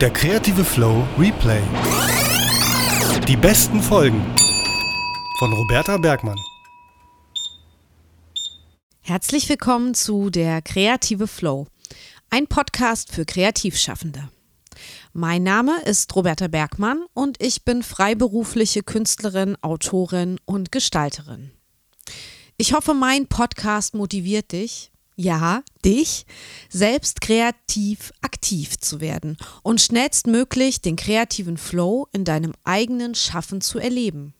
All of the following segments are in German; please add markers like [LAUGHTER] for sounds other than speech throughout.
Der kreative Flow Replay. Die besten Folgen von Roberta Bergmann. Herzlich willkommen zu Der kreative Flow, ein Podcast für Kreativschaffende. Mein Name ist Roberta Bergmann und ich bin freiberufliche Künstlerin, Autorin und Gestalterin. Ich hoffe, mein Podcast motiviert dich, ja, dich, selbst kreativ aktiv zu werden und schnellstmöglich den kreativen Flow in deinem eigenen Schaffen zu erleben.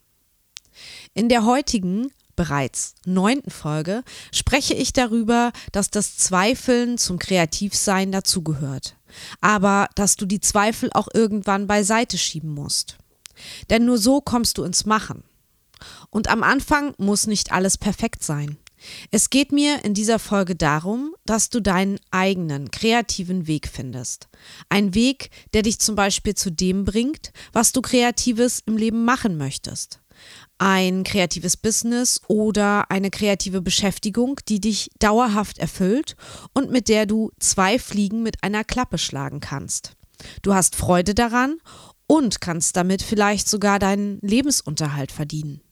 In der heutigen, bereits neunten Folge spreche ich darüber, dass das Zweifeln zum Kreativsein dazugehört, aber dass du die Zweifel auch irgendwann beiseite schieben musst. Denn nur so kommst du ins Machen. Und am Anfang muss nicht alles perfekt sein. Es geht mir in dieser Folge darum, dass du deinen eigenen kreativen Weg findest. Ein Weg, der dich zum Beispiel zu dem bringt, was du Kreatives im Leben machen möchtest. Ein kreatives Business oder eine kreative Beschäftigung, die dich dauerhaft erfüllt und mit der du zwei Fliegen mit einer Klappe schlagen kannst. Du hast Freude daran und kannst damit vielleicht sogar deinen Lebensunterhalt verdienen.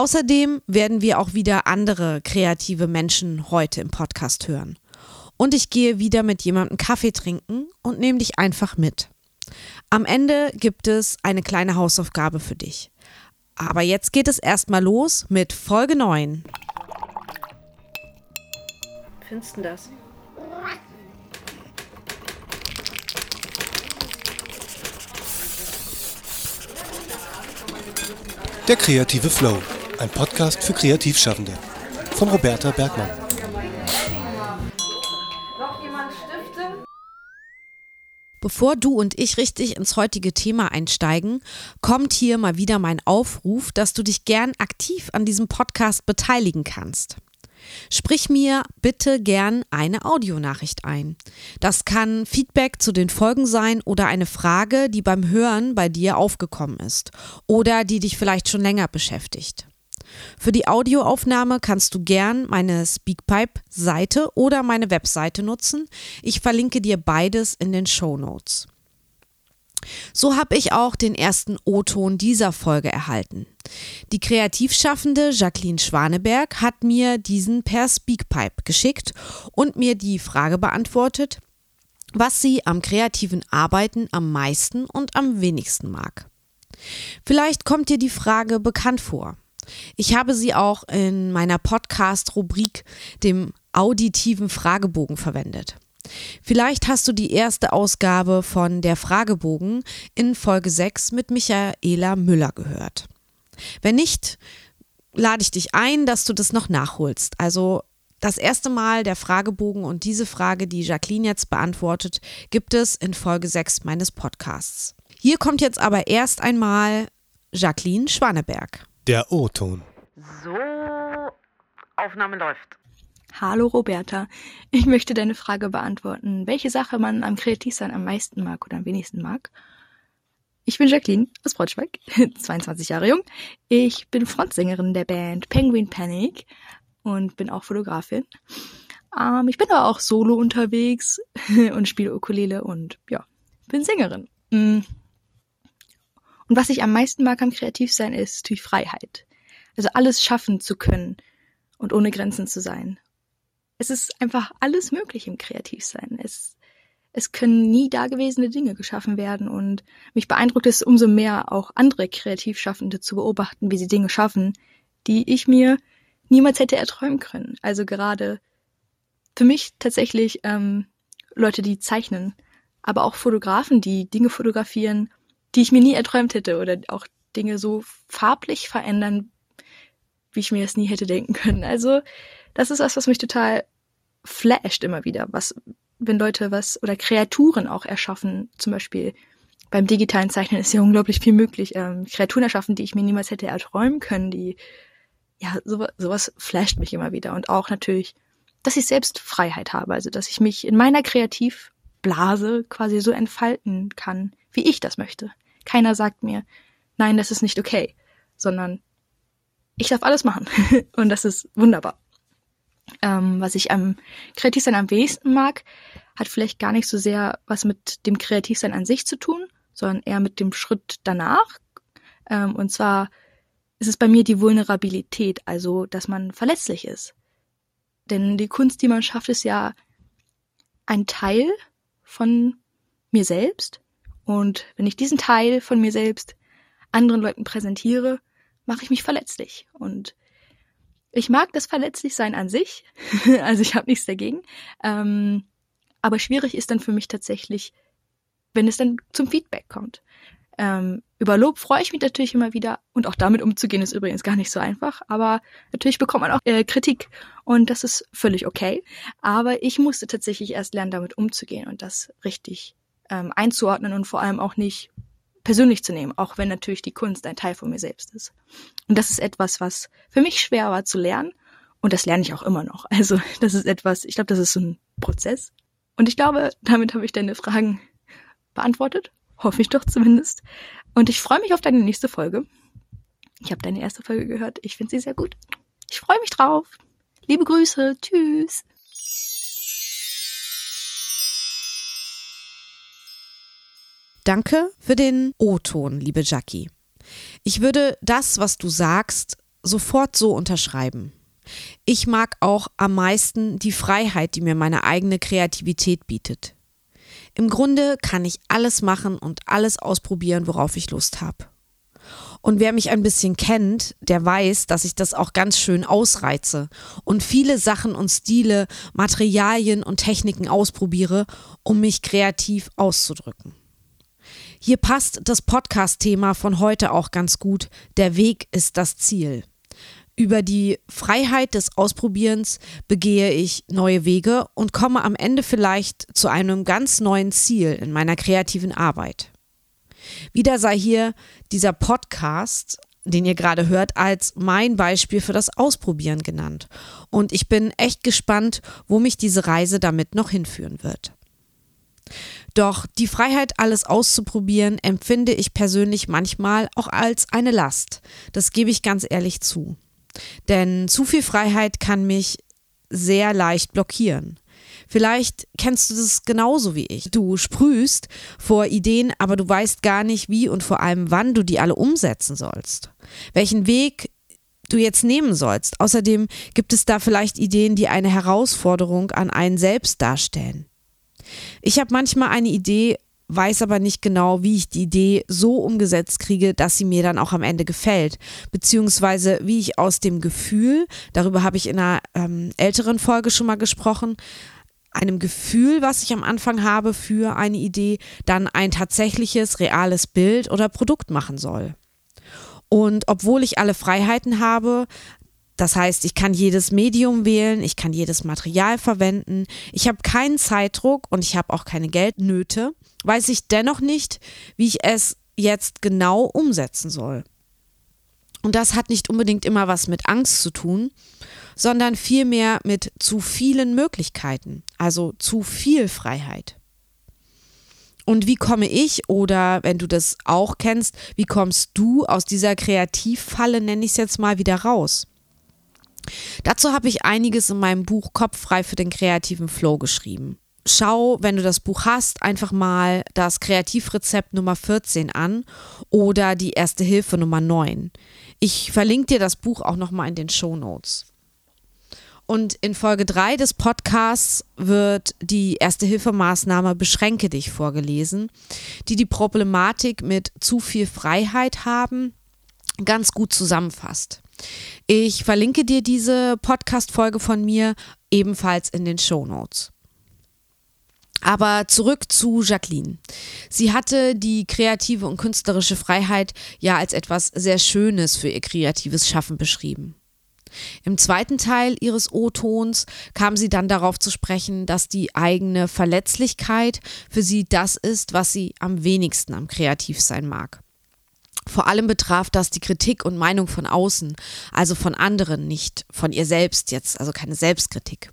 Außerdem werden wir auch wieder andere kreative Menschen heute im Podcast hören. Und ich gehe wieder mit jemandem Kaffee trinken und nehme dich einfach mit. Am Ende gibt es eine kleine Hausaufgabe für dich. Aber jetzt geht es erstmal los mit Folge 9. Findest du das? Der kreative Flow. Ein Podcast für Kreativschaffende. Von Roberta Bergmann. Bevor du und ich richtig ins heutige Thema einsteigen, kommt hier mal wieder mein Aufruf, dass du dich gern aktiv an diesem Podcast beteiligen kannst. Sprich mir bitte gern eine Audionachricht ein. Das kann Feedback zu den Folgen sein oder eine Frage, die beim Hören bei dir aufgekommen ist oder die dich vielleicht schon länger beschäftigt. Für die Audioaufnahme kannst du gern meine Speakpipe-Seite oder meine Webseite nutzen. Ich verlinke dir beides in den Show Notes. So habe ich auch den ersten O-Ton dieser Folge erhalten. Die Kreativschaffende Jacqueline Schwaneberg hat mir diesen per Speakpipe geschickt und mir die Frage beantwortet, was sie am kreativen Arbeiten am meisten und am wenigsten mag. Vielleicht kommt dir die Frage bekannt vor. Ich habe sie auch in meiner Podcast-Rubrik, dem auditiven Fragebogen, verwendet. Vielleicht hast du die erste Ausgabe von Der Fragebogen in Folge 6 mit Michaela Müller gehört. Wenn nicht, lade ich dich ein, dass du das noch nachholst. Also das erste Mal der Fragebogen und diese Frage, die Jacqueline jetzt beantwortet, gibt es in Folge 6 meines Podcasts. Hier kommt jetzt aber erst einmal Jacqueline Schwaneberg. Der O-Ton. So, Aufnahme läuft. Hallo Roberta, ich möchte deine Frage beantworten, welche Sache man am Kreativsein am meisten mag oder am wenigsten mag. Ich bin Jacqueline aus Braunschweig, [LAUGHS] 22 Jahre jung. Ich bin Frontsängerin der Band Penguin Panic und bin auch Fotografin. Ähm, ich bin aber auch solo unterwegs [LAUGHS] und spiele Ukulele und ja, bin Sängerin. Und was ich am meisten mag am Kreativsein ist die Freiheit. Also alles schaffen zu können und ohne Grenzen zu sein. Es ist einfach alles möglich im Kreativsein. Es, es können nie dagewesene Dinge geschaffen werden und mich beeindruckt es umso mehr, auch andere Kreativschaffende zu beobachten, wie sie Dinge schaffen, die ich mir niemals hätte erträumen können. Also gerade für mich tatsächlich ähm, Leute, die zeichnen, aber auch Fotografen, die Dinge fotografieren, die ich mir nie erträumt hätte oder auch Dinge so farblich verändern, wie ich mir das nie hätte denken können. Also das ist was, was mich total flasht immer wieder, was, wenn Leute was oder Kreaturen auch erschaffen, zum Beispiel beim digitalen Zeichnen ist ja unglaublich viel möglich, ähm, Kreaturen erschaffen, die ich mir niemals hätte erträumen können, die, ja, sowas, sowas flasht mich immer wieder. Und auch natürlich, dass ich selbst Freiheit habe, also dass ich mich in meiner Kreativblase quasi so entfalten kann, wie ich das möchte. Keiner sagt mir, nein, das ist nicht okay, sondern ich darf alles machen. [LAUGHS] Und das ist wunderbar. Ähm, was ich am Kreativsein am wenigsten mag, hat vielleicht gar nicht so sehr was mit dem Kreativsein an sich zu tun, sondern eher mit dem Schritt danach. Ähm, und zwar ist es bei mir die Vulnerabilität, also dass man verletzlich ist. Denn die Kunst, die man schafft, ist ja ein Teil von mir selbst. Und wenn ich diesen Teil von mir selbst anderen Leuten präsentiere, mache ich mich verletzlich. Und ich mag das Verletzlichsein an sich, [LAUGHS] also ich habe nichts dagegen. Ähm, aber schwierig ist dann für mich tatsächlich, wenn es dann zum Feedback kommt. Ähm, über Lob freue ich mich natürlich immer wieder und auch damit umzugehen ist übrigens gar nicht so einfach. Aber natürlich bekommt man auch äh, Kritik und das ist völlig okay. Aber ich musste tatsächlich erst lernen, damit umzugehen und das richtig ähm, einzuordnen und vor allem auch nicht persönlich zu nehmen, auch wenn natürlich die Kunst ein Teil von mir selbst ist. Und das ist etwas, was für mich schwer war zu lernen und das lerne ich auch immer noch. Also [LAUGHS] das ist etwas, ich glaube, das ist so ein Prozess. Und ich glaube, damit habe ich deine Fragen beantwortet. Hoffe ich doch zumindest. Und ich freue mich auf deine nächste Folge. Ich habe deine erste Folge gehört. Ich finde sie sehr gut. Ich freue mich drauf. Liebe Grüße. Tschüss. Danke für den O-Ton, liebe Jackie. Ich würde das, was du sagst, sofort so unterschreiben. Ich mag auch am meisten die Freiheit, die mir meine eigene Kreativität bietet. Im Grunde kann ich alles machen und alles ausprobieren, worauf ich Lust habe. Und wer mich ein bisschen kennt, der weiß, dass ich das auch ganz schön ausreize und viele Sachen und Stile, Materialien und Techniken ausprobiere, um mich kreativ auszudrücken. Hier passt das Podcast-Thema von heute auch ganz gut. Der Weg ist das Ziel. Über die Freiheit des Ausprobierens begehe ich neue Wege und komme am Ende vielleicht zu einem ganz neuen Ziel in meiner kreativen Arbeit. Wieder sei hier dieser Podcast, den ihr gerade hört, als mein Beispiel für das Ausprobieren genannt. Und ich bin echt gespannt, wo mich diese Reise damit noch hinführen wird. Doch die Freiheit, alles auszuprobieren, empfinde ich persönlich manchmal auch als eine Last. Das gebe ich ganz ehrlich zu. Denn zu viel Freiheit kann mich sehr leicht blockieren. Vielleicht kennst du das genauso wie ich. Du sprühst vor Ideen, aber du weißt gar nicht, wie und vor allem wann du die alle umsetzen sollst. Welchen Weg du jetzt nehmen sollst. Außerdem gibt es da vielleicht Ideen, die eine Herausforderung an einen selbst darstellen. Ich habe manchmal eine Idee, weiß aber nicht genau, wie ich die Idee so umgesetzt kriege, dass sie mir dann auch am Ende gefällt. Beziehungsweise wie ich aus dem Gefühl, darüber habe ich in einer ähm, älteren Folge schon mal gesprochen, einem Gefühl, was ich am Anfang habe für eine Idee, dann ein tatsächliches, reales Bild oder Produkt machen soll. Und obwohl ich alle Freiheiten habe, das heißt, ich kann jedes Medium wählen, ich kann jedes Material verwenden, ich habe keinen Zeitdruck und ich habe auch keine Geldnöte, weiß ich dennoch nicht, wie ich es jetzt genau umsetzen soll. Und das hat nicht unbedingt immer was mit Angst zu tun, sondern vielmehr mit zu vielen Möglichkeiten, also zu viel Freiheit. Und wie komme ich oder wenn du das auch kennst, wie kommst du aus dieser Kreativfalle, nenne ich es jetzt mal, wieder raus? Dazu habe ich einiges in meinem Buch Kopf frei für den kreativen Flow geschrieben. Schau, wenn du das Buch hast, einfach mal das Kreativrezept Nummer 14 an oder die Erste Hilfe Nummer 9. Ich verlinke dir das Buch auch nochmal in den Show Notes. Und in Folge 3 des Podcasts wird die Erste-Hilfe-Maßnahme Beschränke dich vorgelesen, die die Problematik mit zu viel Freiheit haben ganz gut zusammenfasst. Ich verlinke dir diese Podcast-Folge von mir ebenfalls in den Show Notes. Aber zurück zu Jacqueline. Sie hatte die kreative und künstlerische Freiheit ja als etwas sehr Schönes für ihr kreatives Schaffen beschrieben. Im zweiten Teil ihres O-Tons kam sie dann darauf zu sprechen, dass die eigene Verletzlichkeit für sie das ist, was sie am wenigsten am Kreativsein mag. Vor allem betraf das die Kritik und Meinung von außen, also von anderen, nicht von ihr selbst jetzt, also keine Selbstkritik.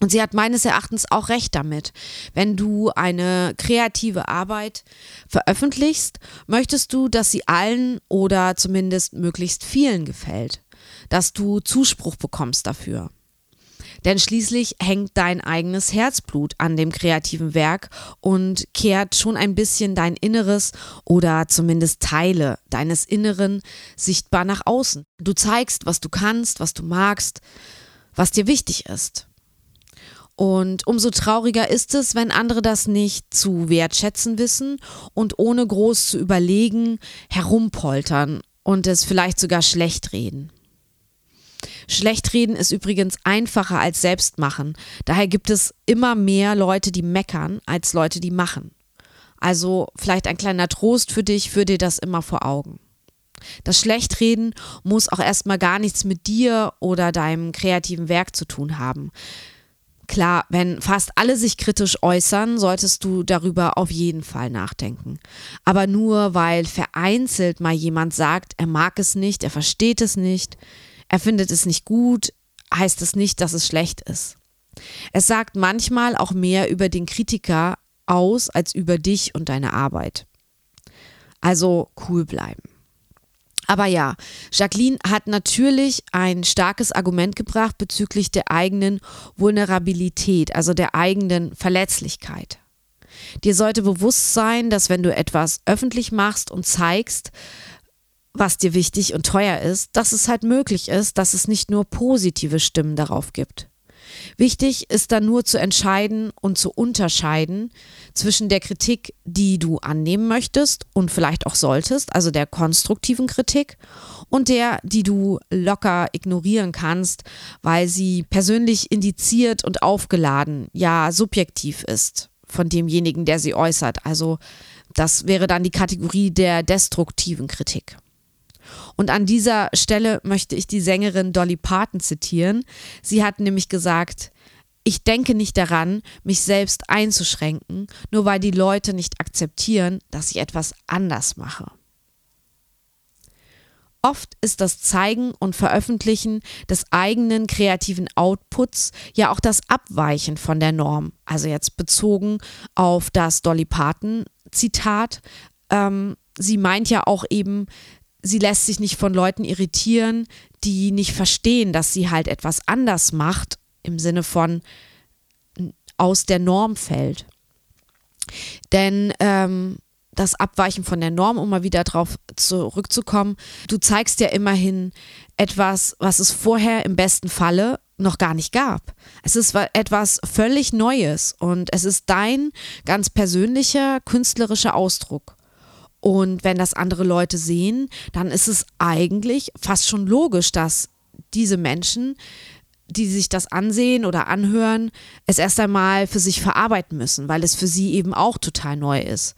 Und sie hat meines Erachtens auch recht damit. Wenn du eine kreative Arbeit veröffentlichst, möchtest du, dass sie allen oder zumindest möglichst vielen gefällt, dass du Zuspruch bekommst dafür. Denn schließlich hängt dein eigenes Herzblut an dem kreativen Werk und kehrt schon ein bisschen dein Inneres oder zumindest Teile deines Inneren sichtbar nach außen. Du zeigst, was du kannst, was du magst, was dir wichtig ist. Und umso trauriger ist es, wenn andere das nicht zu wertschätzen wissen und ohne groß zu überlegen herumpoltern und es vielleicht sogar schlecht reden. Schlecht reden ist übrigens einfacher als selbst machen. Daher gibt es immer mehr Leute, die meckern, als Leute, die machen. Also vielleicht ein kleiner Trost für dich, führ dir das immer vor Augen. Das Schlechtreden muss auch erstmal gar nichts mit dir oder deinem kreativen Werk zu tun haben. Klar, wenn fast alle sich kritisch äußern, solltest du darüber auf jeden Fall nachdenken. Aber nur weil vereinzelt mal jemand sagt, er mag es nicht, er versteht es nicht, er findet es nicht gut, heißt es nicht, dass es schlecht ist. Es sagt manchmal auch mehr über den Kritiker aus als über dich und deine Arbeit. Also cool bleiben. Aber ja, Jacqueline hat natürlich ein starkes Argument gebracht bezüglich der eigenen Vulnerabilität, also der eigenen Verletzlichkeit. Dir sollte bewusst sein, dass wenn du etwas öffentlich machst und zeigst, was dir wichtig und teuer ist, dass es halt möglich ist, dass es nicht nur positive Stimmen darauf gibt. Wichtig ist dann nur zu entscheiden und zu unterscheiden zwischen der Kritik, die du annehmen möchtest und vielleicht auch solltest, also der konstruktiven Kritik, und der, die du locker ignorieren kannst, weil sie persönlich indiziert und aufgeladen, ja subjektiv ist von demjenigen, der sie äußert. Also das wäre dann die Kategorie der destruktiven Kritik. Und an dieser Stelle möchte ich die Sängerin Dolly Parton zitieren. Sie hat nämlich gesagt, ich denke nicht daran, mich selbst einzuschränken, nur weil die Leute nicht akzeptieren, dass ich etwas anders mache. Oft ist das Zeigen und Veröffentlichen des eigenen kreativen Outputs ja auch das Abweichen von der Norm. Also jetzt bezogen auf das Dolly Parton Zitat. Ähm, sie meint ja auch eben, sie lässt sich nicht von Leuten irritieren, die nicht verstehen, dass sie halt etwas anders macht, im Sinne von aus der Norm fällt. Denn ähm, das Abweichen von der Norm, um mal wieder darauf zurückzukommen, du zeigst ja immerhin etwas, was es vorher im besten Falle noch gar nicht gab. Es ist etwas völlig Neues und es ist dein ganz persönlicher künstlerischer Ausdruck. Und wenn das andere Leute sehen, dann ist es eigentlich fast schon logisch, dass diese Menschen, die sich das ansehen oder anhören, es erst einmal für sich verarbeiten müssen, weil es für sie eben auch total neu ist.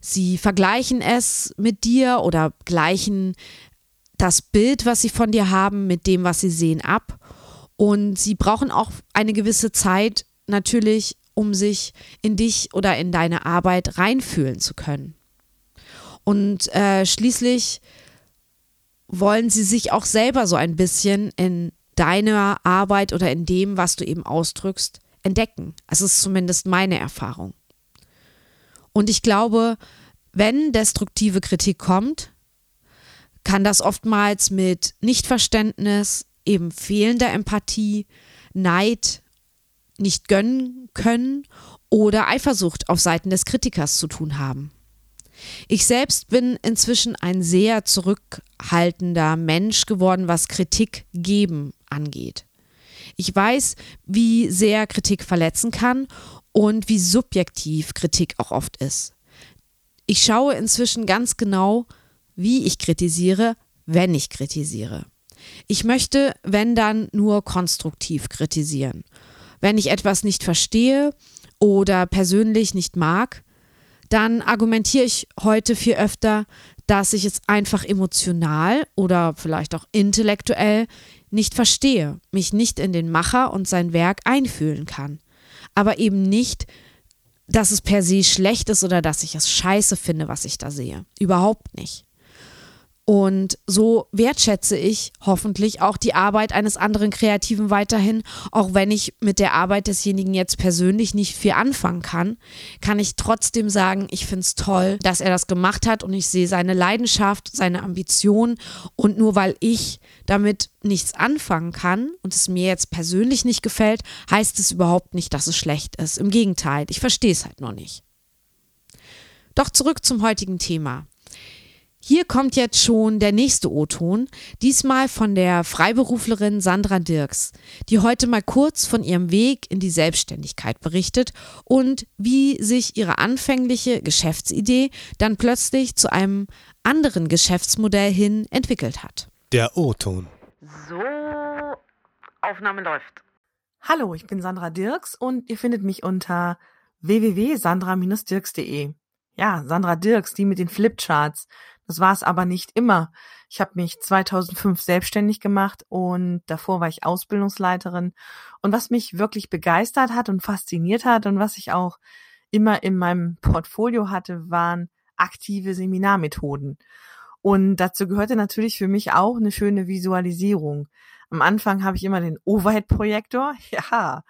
Sie vergleichen es mit dir oder gleichen das Bild, was sie von dir haben, mit dem, was sie sehen, ab. Und sie brauchen auch eine gewisse Zeit natürlich, um sich in dich oder in deine Arbeit reinfühlen zu können. Und äh, schließlich wollen sie sich auch selber so ein bisschen in deiner Arbeit oder in dem, was du eben ausdrückst, entdecken. Das ist zumindest meine Erfahrung. Und ich glaube, wenn destruktive Kritik kommt, kann das oftmals mit Nichtverständnis, eben fehlender Empathie, Neid, nicht gönnen können oder Eifersucht auf Seiten des Kritikers zu tun haben. Ich selbst bin inzwischen ein sehr zurückhaltender Mensch geworden, was Kritik geben angeht. Ich weiß, wie sehr Kritik verletzen kann und wie subjektiv Kritik auch oft ist. Ich schaue inzwischen ganz genau, wie ich kritisiere, wenn ich kritisiere. Ich möchte, wenn dann, nur konstruktiv kritisieren. Wenn ich etwas nicht verstehe oder persönlich nicht mag, dann argumentiere ich heute viel öfter, dass ich es einfach emotional oder vielleicht auch intellektuell nicht verstehe, mich nicht in den Macher und sein Werk einfühlen kann. Aber eben nicht, dass es per se schlecht ist oder dass ich es scheiße finde, was ich da sehe. Überhaupt nicht. Und so wertschätze ich hoffentlich auch die Arbeit eines anderen Kreativen weiterhin. Auch wenn ich mit der Arbeit desjenigen jetzt persönlich nicht viel anfangen kann, kann ich trotzdem sagen, ich finde es toll, dass er das gemacht hat und ich sehe seine Leidenschaft, seine Ambition. Und nur weil ich damit nichts anfangen kann und es mir jetzt persönlich nicht gefällt, heißt es überhaupt nicht, dass es schlecht ist. Im Gegenteil, ich verstehe es halt noch nicht. Doch zurück zum heutigen Thema. Hier kommt jetzt schon der nächste O-Ton, diesmal von der Freiberuflerin Sandra Dirks, die heute mal kurz von ihrem Weg in die Selbstständigkeit berichtet und wie sich ihre anfängliche Geschäftsidee dann plötzlich zu einem anderen Geschäftsmodell hin entwickelt hat. Der O-Ton. So, Aufnahme läuft. Hallo, ich bin Sandra Dirks und ihr findet mich unter www.sandra-dirks.de. Ja, Sandra Dirks, die mit den Flipcharts. Das war es aber nicht immer. Ich habe mich 2005 selbstständig gemacht und davor war ich Ausbildungsleiterin. Und was mich wirklich begeistert hat und fasziniert hat und was ich auch immer in meinem Portfolio hatte, waren aktive Seminarmethoden. Und dazu gehörte natürlich für mich auch eine schöne Visualisierung. Am Anfang habe ich immer den Overhead-Projektor, [LAUGHS] ja,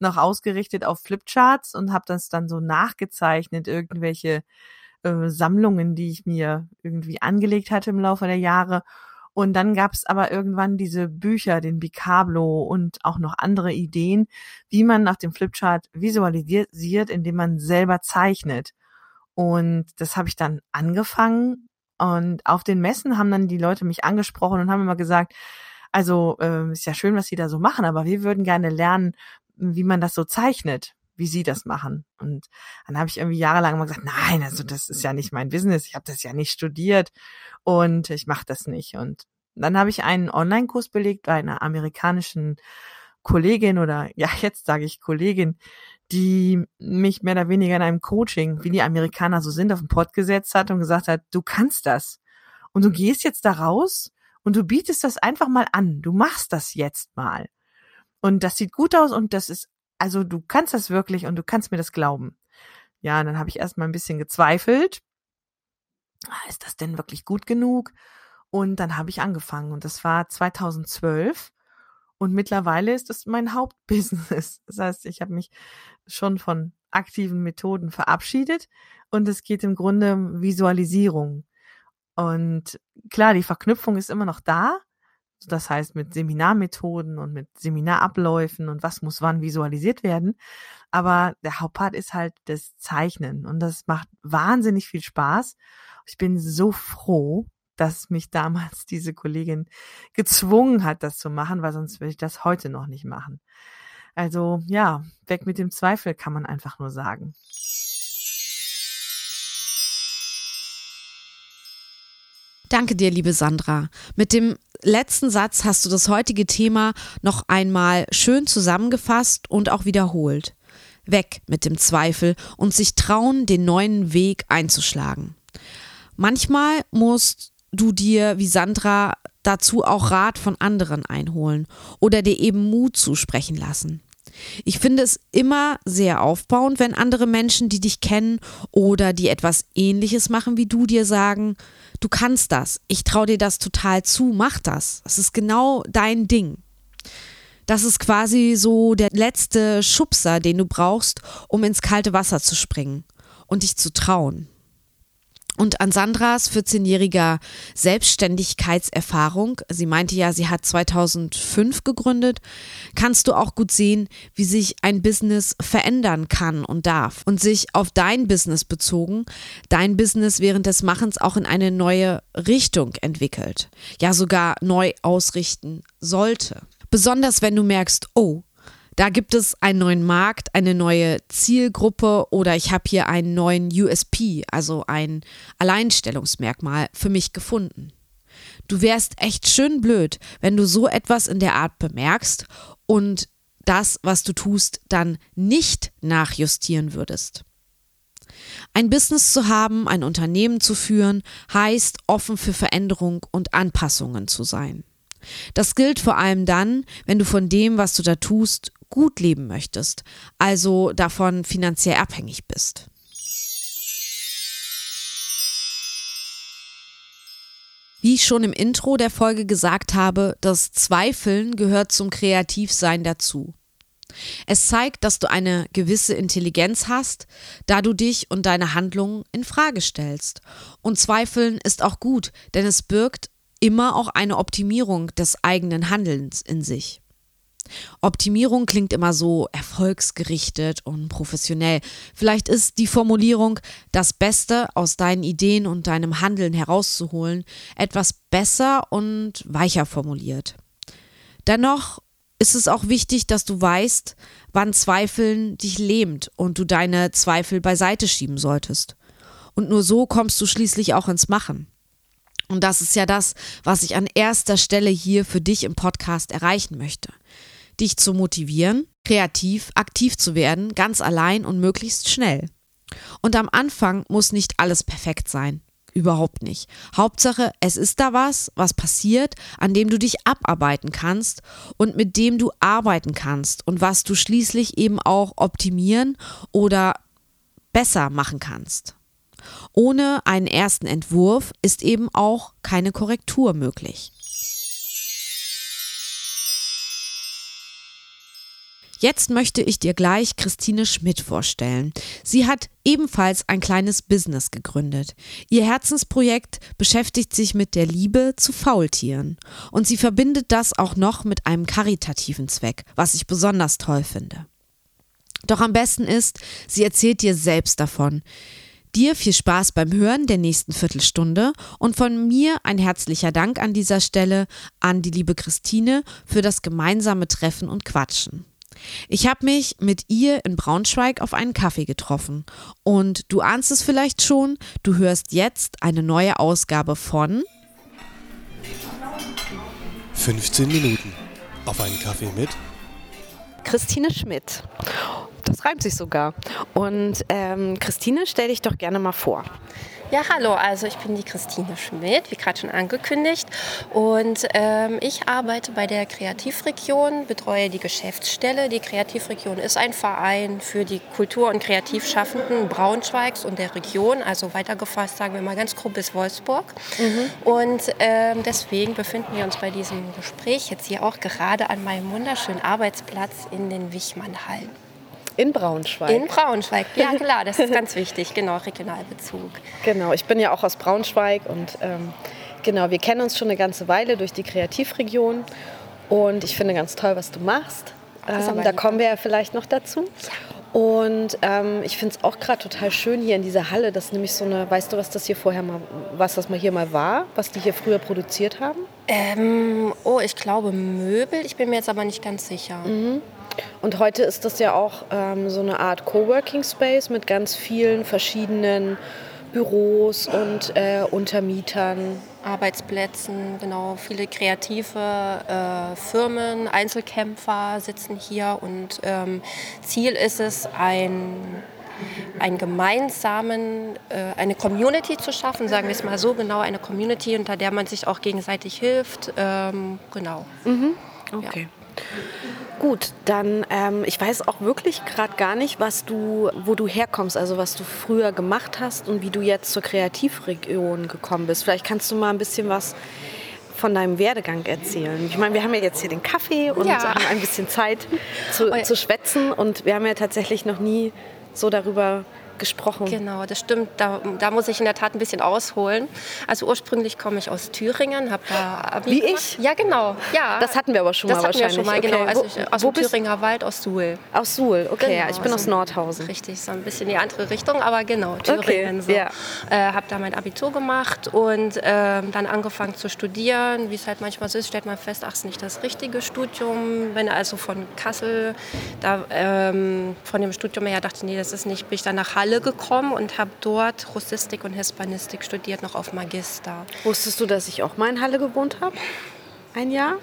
noch ausgerichtet auf Flipcharts und habe das dann so nachgezeichnet, irgendwelche äh, Sammlungen, die ich mir irgendwie angelegt hatte im Laufe der Jahre. Und dann gab es aber irgendwann diese Bücher, den Bicablo und auch noch andere Ideen, wie man auf dem Flipchart visualisiert, indem man selber zeichnet. Und das habe ich dann angefangen. Und auf den Messen haben dann die Leute mich angesprochen und haben immer gesagt, also äh, ist ja schön, was Sie da so machen, aber wir würden gerne lernen, wie man das so zeichnet wie sie das machen. Und dann habe ich irgendwie jahrelang immer gesagt, nein, also das ist ja nicht mein Business, ich habe das ja nicht studiert und ich mache das nicht. Und dann habe ich einen Online-Kurs belegt bei einer amerikanischen Kollegin oder ja, jetzt sage ich Kollegin, die mich mehr oder weniger in einem Coaching, wie die Amerikaner so sind, auf den Pott gesetzt hat und gesagt hat, du kannst das. Und du gehst jetzt da raus und du bietest das einfach mal an. Du machst das jetzt mal. Und das sieht gut aus und das ist also du kannst das wirklich und du kannst mir das glauben. Ja, und dann habe ich erstmal ein bisschen gezweifelt. Ah, ist das denn wirklich gut genug? Und dann habe ich angefangen und das war 2012 und mittlerweile ist es mein [LAUGHS] Hauptbusiness. Das heißt, ich habe mich schon von aktiven Methoden verabschiedet und es geht im Grunde um Visualisierung. Und klar, die Verknüpfung ist immer noch da, das heißt mit Seminarmethoden und mit Seminarabläufen und was muss wann visualisiert werden. Aber der Hauptpart ist halt das Zeichnen und das macht wahnsinnig viel Spaß. Ich bin so froh, dass mich damals diese Kollegin gezwungen hat, das zu machen, weil sonst würde ich das heute noch nicht machen. Also ja, weg mit dem Zweifel kann man einfach nur sagen. Danke dir, liebe Sandra. Mit dem letzten Satz hast du das heutige Thema noch einmal schön zusammengefasst und auch wiederholt. Weg mit dem Zweifel und sich trauen, den neuen Weg einzuschlagen. Manchmal musst du dir, wie Sandra, dazu auch Rat von anderen einholen oder dir eben Mut zusprechen lassen. Ich finde es immer sehr aufbauend, wenn andere Menschen, die dich kennen oder die etwas Ähnliches machen wie du, dir sagen, du kannst das, ich traue dir das total zu, mach das. Das ist genau dein Ding. Das ist quasi so der letzte Schubser, den du brauchst, um ins kalte Wasser zu springen und dich zu trauen. Und an Sandras 14-jähriger Selbstständigkeitserfahrung, sie meinte ja, sie hat 2005 gegründet, kannst du auch gut sehen, wie sich ein Business verändern kann und darf und sich auf dein Business bezogen, dein Business während des Machens auch in eine neue Richtung entwickelt, ja sogar neu ausrichten sollte. Besonders wenn du merkst, oh, da gibt es einen neuen Markt, eine neue Zielgruppe oder ich habe hier einen neuen USP, also ein Alleinstellungsmerkmal für mich gefunden. Du wärst echt schön blöd, wenn du so etwas in der Art bemerkst und das, was du tust, dann nicht nachjustieren würdest. Ein Business zu haben, ein Unternehmen zu führen, heißt offen für Veränderung und Anpassungen zu sein. Das gilt vor allem dann, wenn du von dem, was du da tust, gut leben möchtest, also davon finanziell abhängig bist. Wie ich schon im Intro der Folge gesagt habe, das Zweifeln gehört zum Kreativsein dazu. Es zeigt, dass du eine gewisse Intelligenz hast, da du dich und deine Handlungen in Frage stellst. Und Zweifeln ist auch gut, denn es birgt immer auch eine Optimierung des eigenen Handelns in sich. Optimierung klingt immer so erfolgsgerichtet und professionell. Vielleicht ist die Formulierung, das Beste aus deinen Ideen und deinem Handeln herauszuholen, etwas besser und weicher formuliert. Dennoch ist es auch wichtig, dass du weißt, wann Zweifeln dich lähmt und du deine Zweifel beiseite schieben solltest. Und nur so kommst du schließlich auch ins Machen. Und das ist ja das, was ich an erster Stelle hier für dich im Podcast erreichen möchte. Dich zu motivieren, kreativ, aktiv zu werden, ganz allein und möglichst schnell. Und am Anfang muss nicht alles perfekt sein. Überhaupt nicht. Hauptsache, es ist da was, was passiert, an dem du dich abarbeiten kannst und mit dem du arbeiten kannst und was du schließlich eben auch optimieren oder besser machen kannst. Ohne einen ersten Entwurf ist eben auch keine Korrektur möglich. Jetzt möchte ich dir gleich Christine Schmidt vorstellen. Sie hat ebenfalls ein kleines Business gegründet. Ihr Herzensprojekt beschäftigt sich mit der Liebe zu Faultieren. Und sie verbindet das auch noch mit einem karitativen Zweck, was ich besonders toll finde. Doch am besten ist, sie erzählt dir selbst davon. Dir viel Spaß beim Hören der nächsten Viertelstunde und von mir ein herzlicher Dank an dieser Stelle an die liebe Christine für das gemeinsame Treffen und Quatschen. Ich habe mich mit ihr in Braunschweig auf einen Kaffee getroffen. Und du ahnst es vielleicht schon, du hörst jetzt eine neue Ausgabe von 15 Minuten auf einen Kaffee mit Christine Schmidt. Das reimt sich sogar. Und ähm, Christine, stell dich doch gerne mal vor. Ja, hallo, also ich bin die Christine Schmidt, wie gerade schon angekündigt. Und ähm, ich arbeite bei der Kreativregion, betreue die Geschäftsstelle. Die Kreativregion ist ein Verein für die Kultur- und Kreativschaffenden Braunschweigs und der Region, also weitergefasst sagen wir mal ganz grob bis Wolfsburg. Mhm. Und ähm, deswegen befinden wir uns bei diesem Gespräch jetzt hier auch gerade an meinem wunderschönen Arbeitsplatz in den Wichmannhallen. In Braunschweig. In Braunschweig, ja klar, das ist ganz wichtig, genau, Regionalbezug. Genau, ich bin ja auch aus Braunschweig und ähm, genau, wir kennen uns schon eine ganze Weile durch die Kreativregion und ich finde ganz toll, was du machst. Ähm, da kommen wir ja vielleicht noch dazu. Und ähm, ich finde es auch gerade total schön hier in dieser Halle. Das ist nämlich so eine, weißt du, was das hier vorher mal, was das mal hier mal war, was die hier früher produziert haben? Ähm, oh, ich glaube Möbel. Ich bin mir jetzt aber nicht ganz sicher. Mhm. Und heute ist das ja auch ähm, so eine Art Coworking Space mit ganz vielen verschiedenen Büros und äh, Untermietern. Arbeitsplätzen, genau. Viele kreative äh, Firmen, Einzelkämpfer sitzen hier und ähm, Ziel ist es, ein einen gemeinsamen, äh, eine Community zu schaffen, sagen wir es mal so, genau, eine Community, unter der man sich auch gegenseitig hilft. Ähm, genau. Mhm. Okay. Ja. Gut, dann ähm, ich weiß auch wirklich gerade gar nicht, was du, wo du herkommst, also was du früher gemacht hast und wie du jetzt zur Kreativregion gekommen bist. Vielleicht kannst du mal ein bisschen was von deinem Werdegang erzählen. Ich meine, wir haben ja jetzt hier den Kaffee und ja. haben ein bisschen Zeit zu, oh zu schwätzen und wir haben ja tatsächlich noch nie so darüber gesprochen. Genau, das stimmt. Da, da, muss ich in der Tat ein bisschen ausholen. Also ursprünglich komme ich aus Thüringen, habe da Abi Wie gemacht. ich? Ja, genau. Ja. Das hatten wir aber schon das mal wahrscheinlich. Das hatten wir schon mal, genau. Also ich, aus dem Thüringer Wald, aus Suhl. Aus Suhl, okay. Genau. Ja, ich bin aus Nordhausen. Richtig, so ein bisschen in die andere Richtung, aber genau, Thüringen. Okay. So. Ja. Äh, habe da mein Abitur gemacht und äh, dann angefangen zu studieren. Wie es halt manchmal so ist, stellt man fest, ach, ist nicht das richtige Studium. Wenn also von Kassel, da, ähm, von dem Studium her dachte ich, nee, das ist nicht, bin ich dann nach Halle gekommen und und habe dort Russistik und Hispanistik studiert, noch auf Magister. Wusstest du, dass ich auch mal in Halle gewohnt habe? Ein Jahr?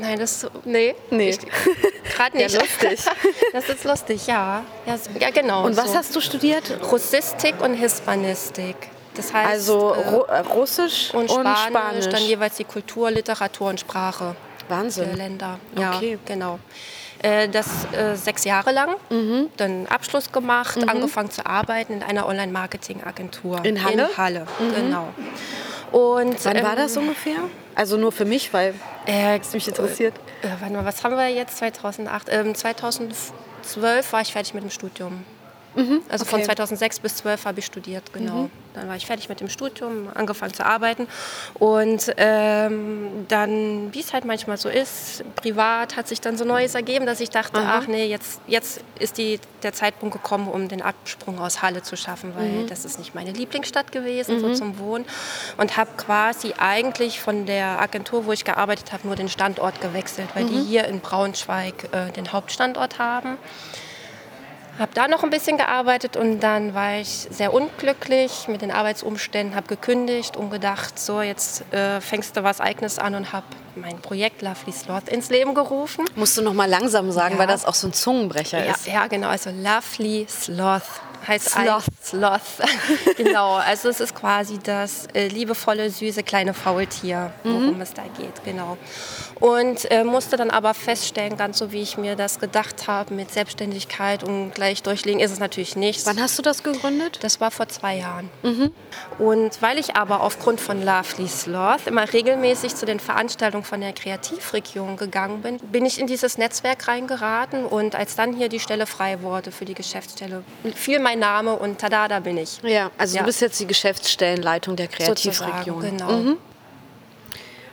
Nein, das nee. Nee. Gerade nicht. [LAUGHS] Ja, lustig. [LAUGHS] Das ist lustig, ja. Ja, ja genau. Und was so. hast du studiert? Russistik und Hispanistik. Das heißt, also äh, Russisch und Spanisch, und Spanisch, dann jeweils die Kultur, Literatur und Sprache Wahnsinn. der Länder. Ja, okay. genau. Äh, das äh, sechs Jahre lang, mhm. dann Abschluss gemacht, mhm. angefangen zu arbeiten in einer Online-Marketing-Agentur. In Halle? In Halle, mhm. genau. Und, Wann war ähm, das ungefähr? Also nur für mich, weil Äh, es mich interessiert. Äh, warte mal, was haben wir jetzt? 2008? Ähm, 2012 war ich fertig mit dem Studium. Also von okay. 2006 bis 12 habe ich studiert, genau. Dann war ich fertig mit dem Studium, angefangen zu arbeiten. Und ähm, dann, wie es halt manchmal so ist, privat hat sich dann so Neues ergeben, dass ich dachte, ach nee, jetzt, jetzt ist die, der Zeitpunkt gekommen, um den Absprung aus Halle zu schaffen, weil das ist nicht meine Lieblingsstadt gewesen, so zum Wohnen. Und habe quasi eigentlich von der Agentur, wo ich gearbeitet habe, nur den Standort gewechselt, weil die hier in Braunschweig äh, den Hauptstandort haben. Habe da noch ein bisschen gearbeitet und dann war ich sehr unglücklich mit den Arbeitsumständen, habe gekündigt und gedacht, so jetzt äh, fängst du was Eigenes an und habe mein Projekt Lovely Sloth ins Leben gerufen. Musst du noch mal langsam sagen, Ja. weil das auch so ein Zungenbrecher Ja, ist. ja, genau, also Lovely Sloth heißt Sloth. Sloth. [LAUGHS] genau, also es ist quasi das äh, liebevolle, süße kleine Faultier, worum Mhm. es da geht, genau. Und äh, musste dann aber feststellen, ganz so wie ich mir das gedacht habe, mit Selbstständigkeit und gleich durchlegen, ist es natürlich nicht. Wann hast du das gegründet? Das war vor zwei Jahren. Und weil ich aber aufgrund von Lovely Sloth immer regelmäßig zu den Veranstaltungen von der Kreativregion gegangen bin, bin ich in dieses Netzwerk reingeraten. Und als dann hier die Stelle frei wurde für die Geschäftsstelle, fiel mein Name und tada, da bin ich. Ja, also Ja. du bist jetzt die Geschäftsstellenleitung der Kreativregion. Sozusagen, genau. Mhm.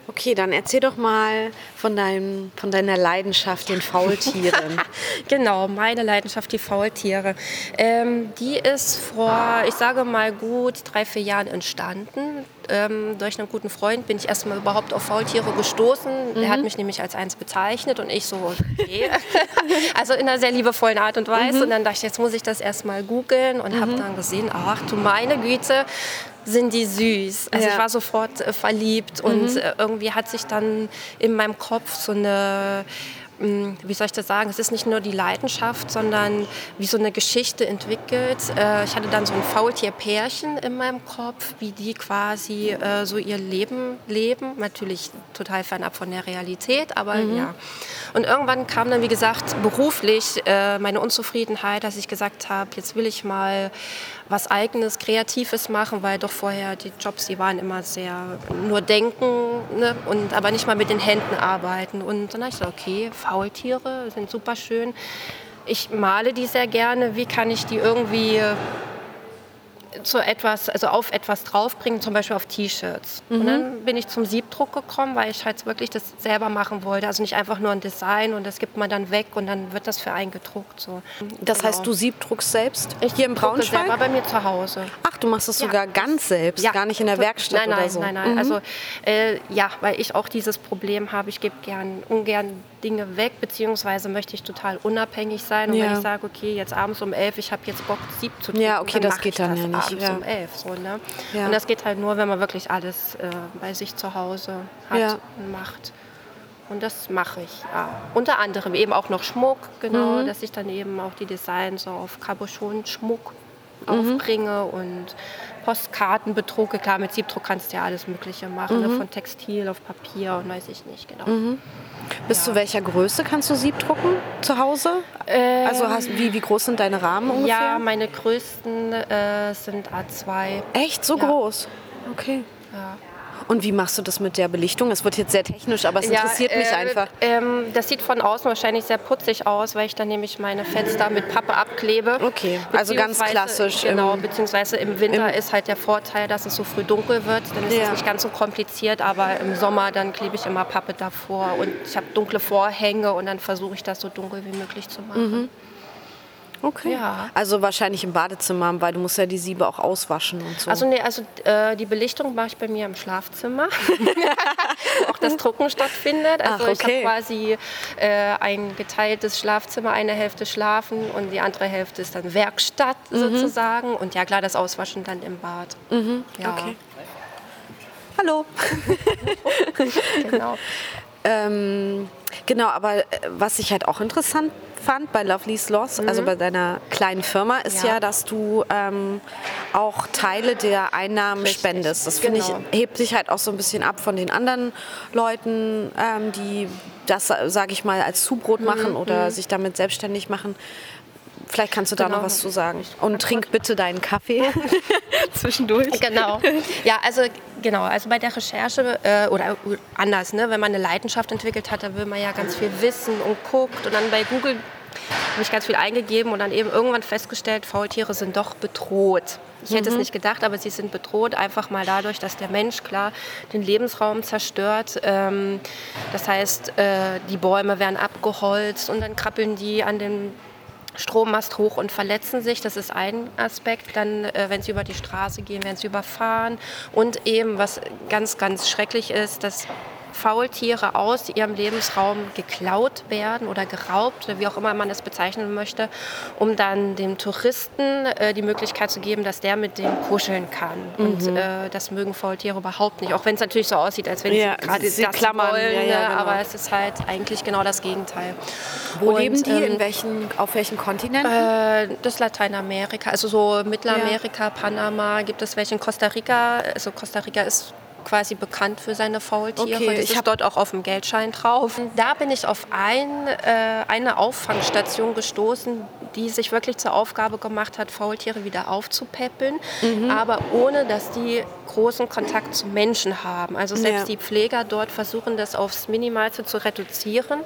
Okay, dann erzähl doch mal von, deinem, von deiner Leidenschaft, den Faultieren. [LAUGHS] Genau, meine Leidenschaft, die Faultiere. Ähm, die ist vor, ich sage mal, gut drei, vier Jahren entstanden. Ähm, durch einen guten Freund bin ich erstmal überhaupt auf Faultiere gestoßen. Der hat mich nämlich als eins bezeichnet und ich so, okay. [LAUGHS] also in einer sehr liebevollen Art und Weise. Und dann dachte ich, jetzt muss ich das erstmal googeln und habe dann gesehen, ach du meine Güte, sind die süß. Also Ja. ich war sofort äh, verliebt und äh, irgendwie hat sich dann in meinem Kopf so eine wie soll ich das sagen, es ist nicht nur die Leidenschaft, sondern wie so eine Geschichte entwickelt. Äh, Ich hatte dann so ein Faultier-Pärchen in meinem Kopf, wie die quasi äh, so ihr Leben leben. Natürlich total fernab von der Realität, aber ja. Und irgendwann kam dann, wie gesagt, beruflich äh, meine Unzufriedenheit, dass ich gesagt habe, jetzt will ich mal was Eigenes, Kreatives machen, weil doch vorher die Jobs, die waren immer sehr nur denken ne? und aber nicht mal mit den Händen arbeiten. Und dann habe ich gesagt, okay, Faultiere sind super schön. Ich male die sehr gerne. Wie kann ich die irgendwie zu etwas, also auf etwas draufbringen, zum Beispiel auf T-Shirts. Und dann bin ich zum Siebdruck gekommen, weil ich halt wirklich das selber machen wollte. Also nicht einfach nur ein Design und das gibt man dann weg und dann wird das für einen gedruckt. So. Das Genau. heißt, du siebdruckst selbst ich hier im drucke selber Braunschweig? bei mir zu Hause. Ach, du machst das Ja. sogar ganz selbst, gar nicht in der Werkstatt nein, nein, oder so. Nein, nein, Mhm. Also äh, ja, weil ich auch dieses Problem habe, ich gebe gern, ungern Dinge weg, beziehungsweise möchte ich total unabhängig sein. Und Ja. wenn ich sage, okay, jetzt abends um elf, ich habe jetzt Bock, Sieb zu tun, Ja, okay, das mache geht dann das ja nicht, abends ja. um elf. So, ne? Und das geht halt nur, wenn man wirklich alles äh, bei sich zu Hause hat und macht. Und das mache ich, ja. Unter anderem eben auch noch Schmuck, genau, Mhm. dass ich dann eben auch die Designs so auf Cabochon-Schmuck Mhm. aufbringe und Postkarten bedrucke. Klar, mit Siebdruck kannst du ja alles Mögliche machen, Mhm. ne? von Textil auf Papier und weiß ich nicht, genau. Bis zu welcher Größe kannst du Sieb drucken zu Hause? also hast, wie, wie groß sind deine Rahmen ungefähr? Ähm, Ja, meine größten äh, sind A2. Echt so Ja. groß? Okay. Ja. Und wie machst du das mit der Belichtung? Es wird jetzt sehr technisch, aber es interessiert mich äh, einfach. Ähm, das sieht von außen wahrscheinlich sehr putzig aus, weil ich dann nämlich meine Fenster mit Pappe abklebe. Okay, also ganz klassisch Genau, im- beziehungsweise im Winter im- ist halt der Vorteil, dass es so früh dunkel wird. Dann ist Ja. es nicht ganz so kompliziert, aber im Sommer dann klebe ich immer Pappe davor und ich habe dunkle Vorhänge und dann versuche ich das so dunkel wie möglich zu machen. Okay. Ja. Also wahrscheinlich im Badezimmer, weil du musst ja die Siebe auch auswaschen und so. Also nee, also äh, die Belichtung mache ich bei mir im Schlafzimmer, wo [LAUGHS] auch das Drucken stattfindet. Also Ach, ich okay. habe quasi äh, ein geteiltes Schlafzimmer, eine Hälfte schlafen und die andere Hälfte ist dann Werkstatt sozusagen. Und ja klar, das Auswaschen dann im Bad. Ja, Okay. Hallo. [LAUGHS] genau. [LAUGHS] Ähm, genau, aber äh, was ich halt auch interessant fand bei Lovely Sloth, also bei deiner kleinen Firma, ist ja, Mhm. Ja. dass du ähm, auch Teile der Einnahmen Richtig, spendest. Das finde genau. ich, hebt sich halt auch so ein bisschen ab von den anderen Leuten, ähm, die das, sage ich mal, als Zubrot machen oder sich damit selbstständig machen. Vielleicht kannst du da Mhm, Genau. noch was zu sagen. Und trink bitte deinen Kaffee. [LAUGHS] [LAUGHS] zwischendurch. Genau. Ja, also genau, also bei der Recherche äh, oder anders, ne, wenn man eine Leidenschaft entwickelt hat, da will man ja ganz viel wissen und guckt und dann bei Google habe ich ganz viel eingegeben und dann eben irgendwann festgestellt, Faultiere sind doch bedroht. Ich hätte Mhm. es nicht gedacht, aber sie sind bedroht, einfach mal dadurch, dass der Mensch klar den Lebensraum zerstört. Ähm, das heißt, äh, die Bäume werden abgeholzt und dann krabbeln die an den Strommast hoch und verletzen sich. Das ist ein Aspekt. Dann, äh, wenn sie über die Straße gehen, werden sie überfahren. Und eben, was ganz, ganz schrecklich ist, dass Faultiere aus ihrem Lebensraum geklaut werden oder geraubt, wie auch immer man es bezeichnen möchte, um dann dem Touristen äh, die Möglichkeit zu geben, dass der mit dem kuscheln kann. Und äh, das mögen Faultiere überhaupt nicht. Auch wenn es natürlich so aussieht, als wenn Ja, sie gerade sie das klammern. wollen. Ja, ja, ne? genau. Aber es ist halt eigentlich genau das Gegenteil. Wo Und, leben die? ähm, In welchen, auf welchen Kontinenten? äh, das Lateinamerika, also so Mittelamerika, Panama, gibt es welche in Costa Rica. Also Costa Rica ist quasi bekannt für seine Faultiere. Okay, das ich ist hab- dort auch auf dem Geldschein drauf. Und da bin ich auf ein, äh, eine Auffangstation gestoßen, die sich wirklich zur Aufgabe gemacht hat, Faultiere wieder aufzupäppeln, Mhm. aber ohne, dass die großen Kontakt zu Menschen haben. Also selbst Ja. die Pfleger dort versuchen, das aufs Minimalste zu reduzieren.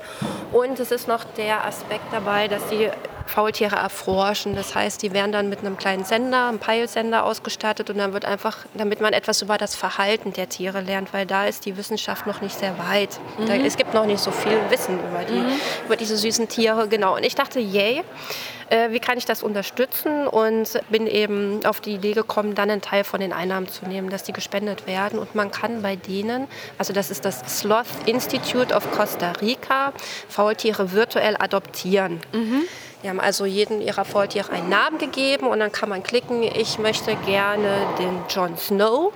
Und es ist noch der Aspekt dabei, dass die Faultiere erforschen. Das heißt, die werden dann mit einem kleinen Sender, einem Peilsender ausgestattet und dann wird einfach, damit man etwas über das Verhalten der Tiere lernt, weil da ist die Wissenschaft noch nicht sehr weit. Da, es gibt noch nicht so viel Wissen über, die, über diese süßen Tiere. Genau. Und ich dachte, yay, äh, wie kann ich das unterstützen? Und bin eben auf die Idee gekommen, dann einen Teil von den Einnahmen zu nehmen, dass die gespendet werden. Und man kann bei denen, also das ist das Sloth Institute of Costa Rica, Faultiere virtuell adoptieren. Die haben also jeden ihrer Faultiere einen Namen gegeben und dann kann man klicken, ich möchte gerne den Jon Snow.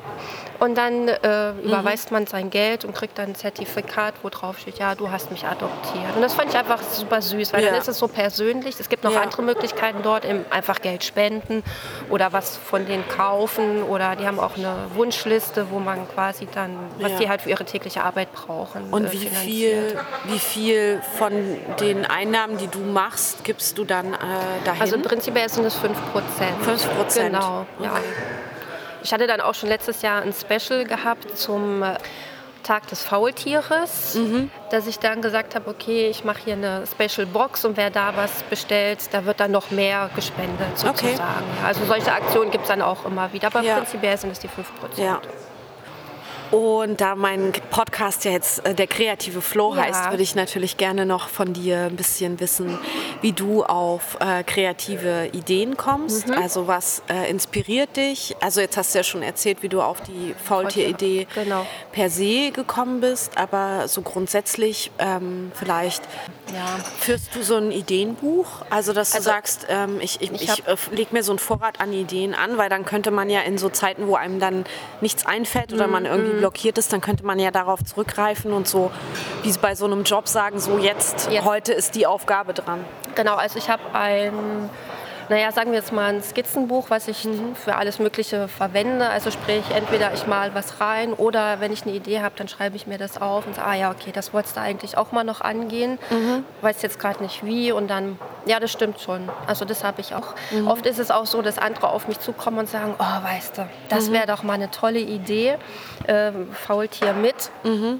Und dann äh, überweist man sein Geld und kriegt dann ein Zertifikat, wo drauf steht, ja, du hast mich adoptiert. Und das fand ich einfach super süß, weil Ja. dann ist es so persönlich. Es gibt noch Ja. andere Möglichkeiten dort, einfach Geld spenden oder was von denen kaufen. Oder die haben auch eine Wunschliste, wo man quasi dann, was Ja. die halt für ihre tägliche Arbeit brauchen. Und äh, wie finanziert. viel, wie viel von den Einnahmen, die du machst, gibst du dann äh, dahin? Also prinzipiell sind es 5 Prozent. 5%? Genau, ja. Okay. Ich hatte dann auch schon letztes Jahr ein Special gehabt zum äh, Tag des Faultieres, Mhm. dass ich dann gesagt habe, okay, ich mache hier eine Special Box und wer da was bestellt, da wird dann noch mehr gespendet Okay. sozusagen. Ja, also solche Aktionen gibt es dann auch immer wieder, aber Ja. prinzipiell sind es die 5 Prozent. Ja. Und da mein Podcast ja jetzt äh, der kreative Flow Ja. heißt, würde ich natürlich gerne noch von dir ein bisschen wissen, wie du auf äh, kreative Ideen kommst. Also was äh, inspiriert dich? Also jetzt hast du ja schon erzählt, wie du auf die Faultier-Idee Genau. per se gekommen bist, aber so grundsätzlich ähm, vielleicht Ja. Führst du so ein Ideenbuch? Also, dass du Also, sagst, ähm, ich, ich, ich ich, äh, leg mir so einen Vorrat an Ideen an, weil dann könnte man ja in so Zeiten, wo einem dann nichts einfällt oder man Mhm. irgendwie blockiert ist, dann könnte man ja darauf zurückgreifen und so, wie bei so einem Job sagen, so jetzt, Jetzt. heute ist die Aufgabe dran. Genau, also ich habe ein, naja, sagen wir jetzt mal ein Skizzenbuch, was ich für alles Mögliche verwende. Also sprich, entweder ich mal was rein oder wenn ich eine Idee habe, dann schreibe ich mir das auf und sage, ah ja, okay, das wolltest du eigentlich auch mal noch angehen. Weiß jetzt gerade nicht wie und dann, ja, das stimmt schon. Also das habe ich auch. Oft ist es auch so, dass andere auf mich zukommen und sagen, oh, weißt du, das wäre doch mal eine tolle Idee. Ähm, Faultier mit,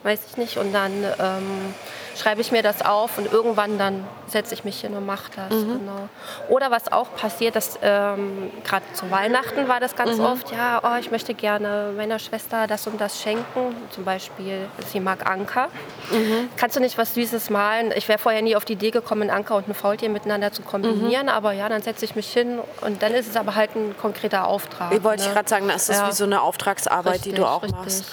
weiß ich nicht. Und dann ähm, schreibe ich mir das auf und irgendwann dann setze ich mich hin und mache das. Genau. Oder was auch passiert, dass ähm, gerade zu Weihnachten war das ganz oft, ja, oh, ich möchte gerne meiner Schwester das und das schenken. Zum Beispiel, sie mag Anker. Kannst du nicht was Süßes malen? Ich wäre vorher nie auf die Idee gekommen, Anker und ein Faultier miteinander zu kombinieren, aber ja, dann setze ich mich hin und dann ist es aber halt ein konkreter Auftrag. Ich wollte ne? ich gerade sagen, das ist Ja. wie so eine Auftragsarbeit, die du Richtig, auch richtig. machst.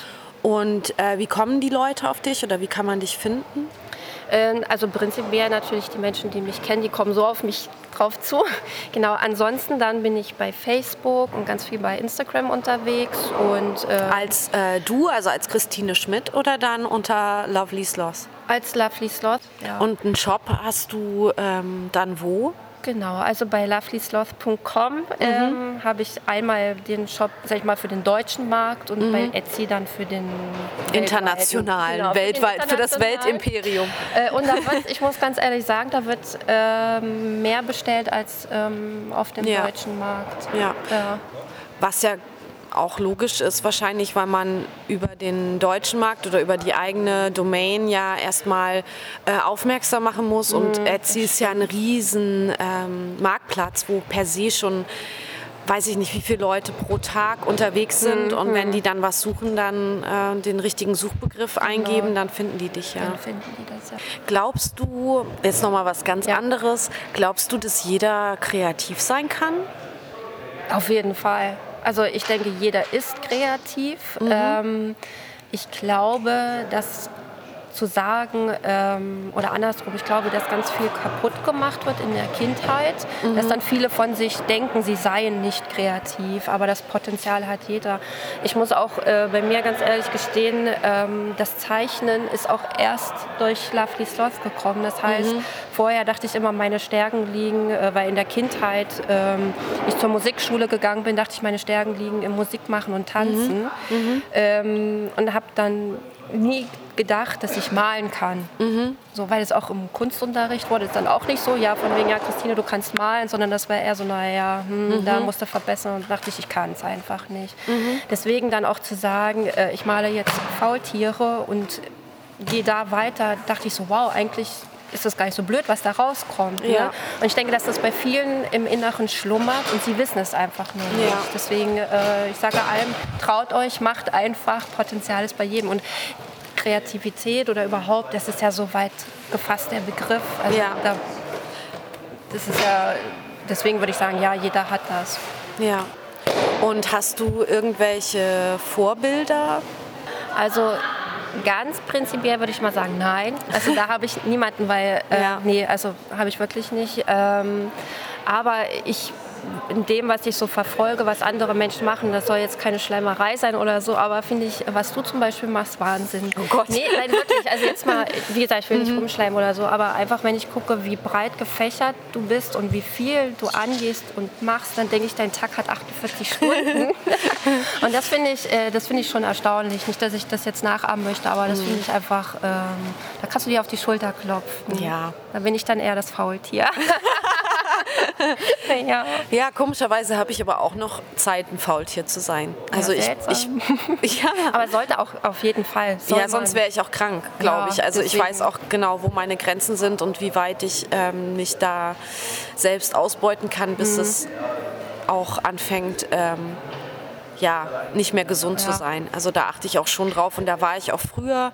Und äh, wie kommen die Leute auf dich oder wie kann man dich finden? Ähm, Also prinzipiell natürlich die Menschen, die mich kennen, die kommen so auf mich drauf zu. Genau, ansonsten dann bin ich bei Facebook und ganz viel bei Instagram unterwegs und äh, Als äh, du, also als Christine Schmidt oder dann unter Lovely Sloth? als Lovely Sloth. Ja. Und einen Shop hast du ähm, dann wo? Genau, also bei lovelysloth.com ähm, habe ich einmal den Shop, sag ich mal, für den deutschen Markt und bei Etsy dann für den Internationalen, weltweiten. Genau, für den weltweit, für das. Weltimperium. Äh, und da [LAUGHS] wird, ich muss ganz ehrlich sagen, da wird ähm, mehr bestellt als ähm, auf dem Ja. deutschen Markt. Ja. Ja. Was ja auch logisch ist wahrscheinlich, weil man über den deutschen Markt oder über die eigene Domain ja erstmal äh, aufmerksam machen muss. Und Etsy ist ja ein riesen ähm, Marktplatz, wo per se schon weiß ich nicht, wie viele Leute pro Tag unterwegs sind. Und wenn die dann was suchen, dann äh, den richtigen Suchbegriff eingeben, dann finden die dich ja. Dann finden die das ja. Glaubst du, jetzt nochmal was ganz Ja. anderes, glaubst du, dass jeder kreativ sein kann? Auf jeden Fall. Also ich denke, jeder ist kreativ. Ähm, ich glaube, dass zu sagen ähm, oder andersrum, ich glaube, dass ganz viel kaputt gemacht wird in der Kindheit, dass dann viele von sich denken, sie seien nicht kreativ, aber das Potenzial hat jeder. Ich muss auch äh, bei mir ganz ehrlich gestehen, ähm, das Zeichnen ist auch erst durch Lovely Sloth gekommen. Das heißt, vorher dachte ich immer, meine Stärken liegen, äh, weil in der Kindheit ähm, ich zur Musikschule gegangen bin, dachte ich, meine Stärken liegen im Musikmachen und Tanzen. Ähm, und habe dann nie gedacht, dass ich malen kann. So, weil es auch im Kunstunterricht wurde es dann auch nicht so, ja, von wegen, ja, Christine, du kannst malen, sondern das war eher so, naja, hm, da musst du verbessern und dachte ich, ich kann es einfach nicht. Deswegen dann auch zu sagen, äh, ich male jetzt Faultiere und gehe da weiter, dachte ich so, wow, eigentlich ist das gar nicht so blöd, was da rauskommt. Ne? Ja. Und ich denke, dass das bei vielen im Inneren schlummert und sie wissen es einfach nur nicht. Ja. Deswegen, äh, ich sage allem, traut euch, macht einfach, Potenzial ist bei jedem. Und Kreativität oder überhaupt, das ist ja so weit gefasst, der Begriff. Also Ja. da, das ist ja, deswegen würde ich sagen, ja, jeder hat das. Ja. Und hast du irgendwelche Vorbilder? Also ganz prinzipiell würde ich mal sagen, nein. Also da habe ich niemanden, weil, äh, Ja. nee, also habe ich wirklich nicht. Ähm, aber ich in dem, was ich so verfolge, was andere Menschen machen, das soll jetzt keine Schleimerei sein oder so, aber finde ich, was du zum Beispiel machst, Wahnsinn. Oh Gott. Nee, nein, wirklich. Also jetzt mal, wie gesagt, ich will nicht rumschleimen oder so, aber einfach, wenn ich gucke, wie breit gefächert du bist und wie viel du angehst und machst, dann denke ich, dein Tag hat 48 Stunden. [LAUGHS] und das finde ich, äh, das finde ich schon erstaunlich. Nicht, dass ich das jetzt nachahmen möchte, aber das finde ich einfach, ähm, da kannst du dir auf die Schulter klopfen. Ja. Da bin ich dann eher das Faultier. [LAUGHS] [LAUGHS] ja. Ja, komischerweise habe ich aber auch noch Zeit, ein Faultier zu sein. Also ich, ich, seltsam. [LAUGHS] ja, Aber sollte auch auf jeden Fall. Soll ja, sonst wäre ich auch krank, glaube Ja, ich. Also deswegen. ich weiß auch genau, wo meine Grenzen sind und wie weit ich ähm, mich da selbst ausbeuten kann, Mhm. bis es auch anfängt, ähm, ja, nicht mehr gesund zu Ja. sein. Also da achte ich auch schon drauf und da war ich auch früher,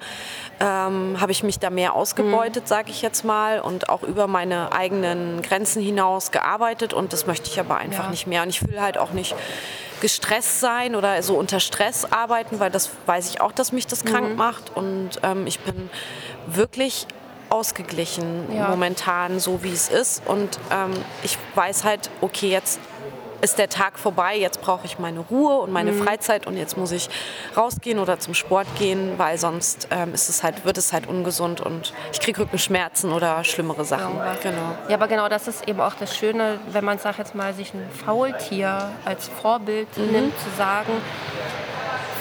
ähm, habe ich mich da mehr ausgebeutet, Mhm. sage ich jetzt mal, und auch über meine eigenen Grenzen hinaus gearbeitet und das möchte ich aber einfach Ja. nicht mehr. Und ich will halt auch nicht gestresst sein oder so unter Stress arbeiten, weil das weiß ich auch, dass mich das Mhm. krank macht und ähm, ich bin wirklich ausgeglichen Ja. momentan, so wie es ist und ähm, ich weiß halt, okay, jetzt ist der Tag vorbei, jetzt brauche ich meine Ruhe und meine Freizeit und jetzt muss ich rausgehen oder zum Sport gehen, weil sonst ähm, ist es halt, wird es halt ungesund und ich kriege Rückenschmerzen oder schlimmere Sachen. Irgendwas. Genau. Ja, aber genau das ist eben auch das Schöne, wenn man, sag jetzt mal, sich ein Faultier als Vorbild Mhm. nimmt, zu sagen,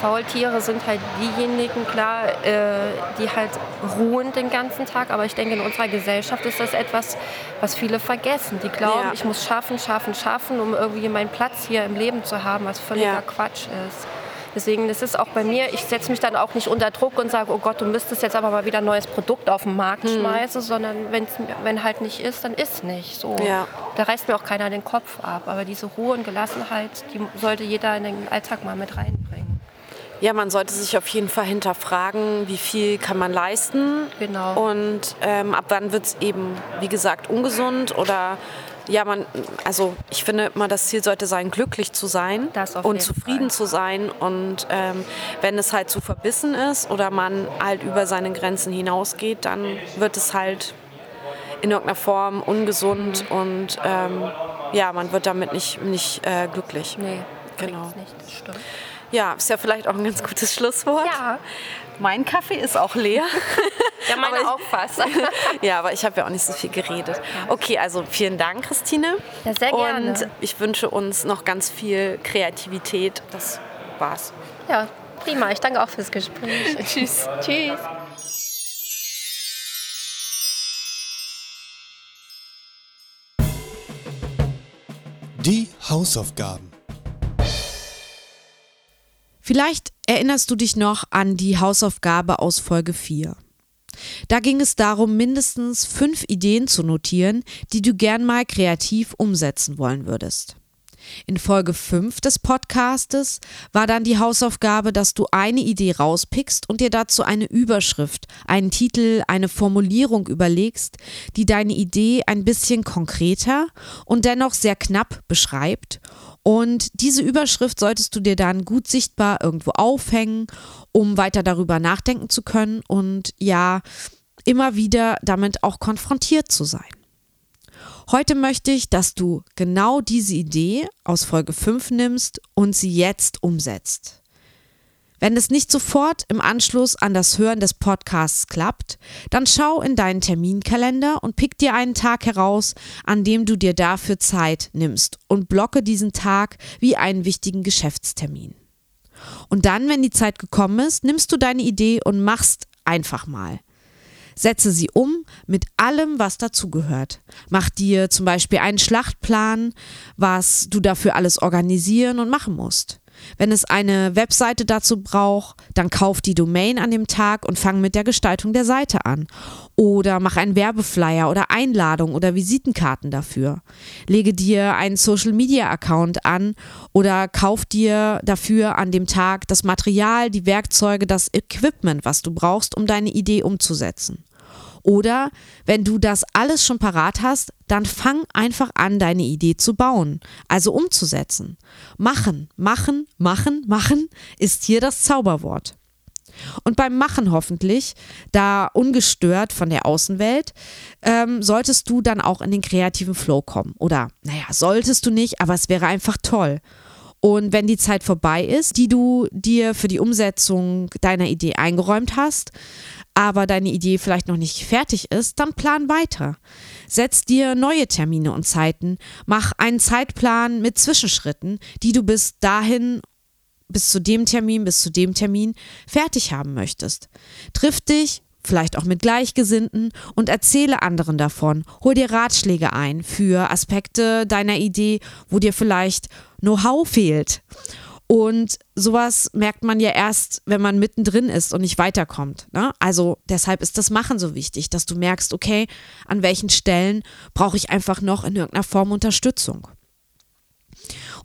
Faultiere sind halt diejenigen, klar, äh, die halt ruhen den ganzen Tag. Aber ich denke, in unserer Gesellschaft ist das etwas, was viele vergessen. Die glauben, Ja. ich muss schaffen, schaffen, schaffen, um irgendwie meinen Platz hier im Leben zu haben, was völliger Ja. Quatsch ist. Deswegen, das ist auch bei mir, ich setze mich dann auch nicht unter Druck und sage, oh Gott, du müsstest jetzt aber mal wieder ein neues Produkt auf den Markt Hm. schmeißen, sondern wenn's, wenn halt nicht ist, dann ist nicht. So. Ja. Da reißt mir auch keiner den Kopf ab. Aber diese Ruhe und Gelassenheit, die sollte jeder in den Alltag mal mit reinbringen. Ja, man sollte sich auf jeden Fall hinterfragen, wie viel kann man leisten. Genau. Und ähm, ab wann wird es eben, wie gesagt, ungesund oder ja, man, also ich finde immer, das Ziel sollte sein, glücklich zu sein und zufrieden Fall. zu sein. Und ähm, wenn es halt zu verbissen ist oder man halt über seine Grenzen hinausgeht, dann wird es halt in irgendeiner Form ungesund Mhm. und ähm, ja, man wird damit nicht, nicht äh, glücklich. Nee, Genau. nicht, das stimmt. Ja, ist ja vielleicht auch ein ganz gutes Schlusswort. Ja, Mein Kaffee ist auch leer. ja meine Aber ich- auch fast. [LAUGHS] ja, aber ich habe ja auch nicht so viel geredet. Okay, also vielen Dank, Christine. Ja, sehr gerne. Und ich wünsche uns noch ganz viel Kreativität. Das war's. ja, prima. Ich danke auch fürs Gespräch. [LAUGHS] Tschüss. Tschüss. Die Hausaufgaben. Vielleicht erinnerst du dich noch an die Hausaufgabe aus Folge 4. Da ging es darum, mindestens fünf Ideen zu notieren, die du gern mal kreativ umsetzen wollen würdest. In Folge 5 des Podcastes war dann die Hausaufgabe, dass du eine Idee rauspickst und dir dazu eine Überschrift, einen Titel, eine Formulierung überlegst, die deine Idee ein bisschen konkreter und dennoch sehr knapp beschreibt. Und diese Überschrift solltest du dir dann gut sichtbar irgendwo aufhängen, um weiter darüber nachdenken zu können und ja, immer wieder damit auch konfrontiert zu sein. Heute möchte ich, dass du genau diese Idee aus Folge 5 nimmst und sie jetzt umsetzt. Wenn es nicht sofort im Anschluss an das Hören des Podcasts klappt, dann schau in deinen Terminkalender und pick dir einen Tag heraus, an dem du dir dafür Zeit nimmst und blocke diesen Tag wie einen wichtigen Geschäftstermin. Und dann, wenn die Zeit gekommen ist, nimmst du deine Idee und machst einfach mal. Setze sie um mit allem, was dazugehört. Mach dir zum Beispiel einen Schlachtplan, was du dafür alles organisieren und machen musst. Wenn es eine Webseite dazu braucht, dann kauf die Domain an dem Tag und fang mit der Gestaltung der Seite an. Oder mach einen Werbeflyer oder Einladung oder Visitenkarten dafür. Lege dir einen Social Media Account an oder kauf dir dafür an dem Tag das Material, die Werkzeuge, das Equipment, was du brauchst, um deine Idee umzusetzen. Oder wenn du das alles schon parat hast, dann fang einfach an, deine Idee zu bauen, also umzusetzen. Machen, machen, machen, machen ist hier das Zauberwort. Und beim Machen hoffentlich, da ungestört von der Außenwelt, ähm, solltest du dann auch in den kreativen Flow kommen. Oder, naja, solltest du nicht, aber es wäre einfach toll. Und wenn die Zeit vorbei ist, die du dir für die Umsetzung deiner Idee eingeräumt hast, aber deine Idee vielleicht noch nicht fertig ist, dann plan weiter. Setz dir neue Termine und Zeiten, mach einen Zeitplan mit Zwischenschritten, die du bis dahin bis zu dem Termin, bis zu dem Termin fertig haben möchtest. Triff dich vielleicht auch mit Gleichgesinnten und erzähle anderen davon. Hol dir Ratschläge ein für Aspekte deiner Idee, wo dir vielleicht Know-how fehlt. Und sowas merkt man ja erst, wenn man mittendrin ist und nicht weiterkommt. Ne? Also deshalb ist das Machen so wichtig, dass du merkst, okay, an welchen Stellen brauche ich einfach noch in irgendeiner Form Unterstützung.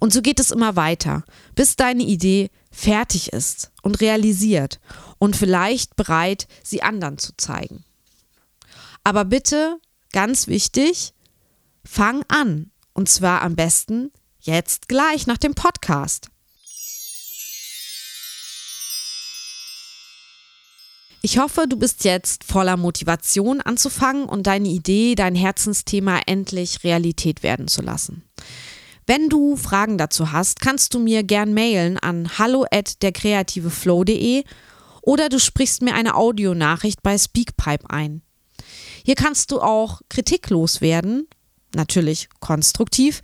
Und so geht es immer weiter, bis deine Idee fertig ist und realisiert und vielleicht bereit, sie anderen zu zeigen. Aber bitte, ganz wichtig, fang an. Und zwar am besten jetzt gleich nach dem Podcast. Ich hoffe, du bist jetzt voller Motivation anzufangen und deine Idee, dein Herzensthema endlich Realität werden zu lassen. Wenn du Fragen dazu hast, kannst du mir gern mailen an hallo at derkreativeflow.de oder du sprichst mir eine Audionachricht bei Speakpipe ein. Hier kannst du auch kritiklos werden, natürlich konstruktiv,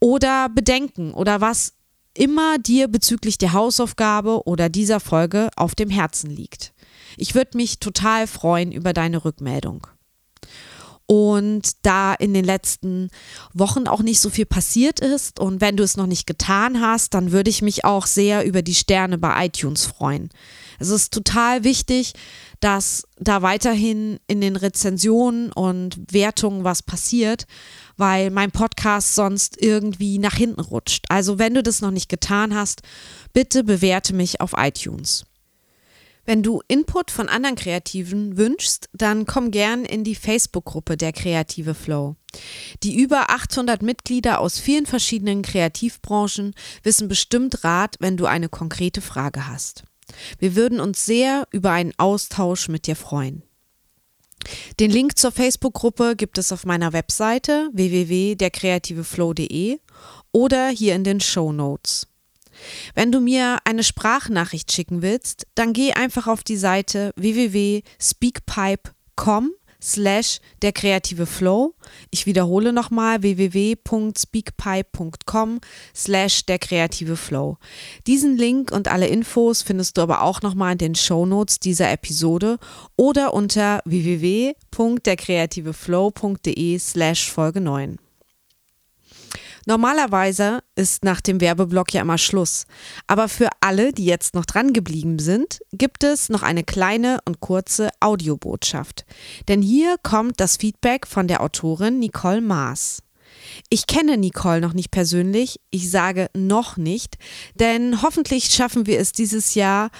oder Bedenken oder was immer dir bezüglich der Hausaufgabe oder dieser Folge auf dem Herzen liegt. Ich würde mich total freuen über deine Rückmeldung. Und da in den letzten Wochen auch nicht so viel passiert ist und wenn du es noch nicht getan hast, dann würde ich mich auch sehr über die Sterne bei iTunes freuen. Es ist total wichtig, dass da weiterhin in den Rezensionen und Wertungen was passiert, weil mein Podcast sonst irgendwie nach hinten rutscht. Also wenn du das noch nicht getan hast, bitte bewerte mich auf iTunes. Wenn du Input von anderen Kreativen wünschst, dann komm gern in die Facebook-Gruppe der Kreative Flow. Die über 800 Mitglieder aus vielen verschiedenen Kreativbranchen wissen bestimmt Rat, wenn du eine konkrete Frage hast. Wir würden uns sehr über einen Austausch mit dir freuen. Den Link zur Facebook-Gruppe gibt es auf meiner Webseite www.derkreativeflow.de oder hier in den Show Notes. Wenn du mir eine Sprachnachricht schicken willst, dann geh einfach auf die Seite www.speakpipe.com slash der kreative Flow. Ich wiederhole nochmal www.speakpipe.com slash der kreative Flow. Diesen Link und alle Infos findest du aber auch nochmal in den Show Notes dieser Episode oder unter www.derkreativeflow.de slash Folge 9. Normalerweise ist nach dem Werbeblock ja immer Schluss. Aber für alle, die jetzt noch dran geblieben sind, gibt es noch eine kleine und kurze Audiobotschaft. Denn hier kommt das Feedback von der Autorin Nicole Maas. Ich kenne Nicole noch nicht persönlich, ich sage noch nicht, denn hoffentlich schaffen wir es dieses Jahr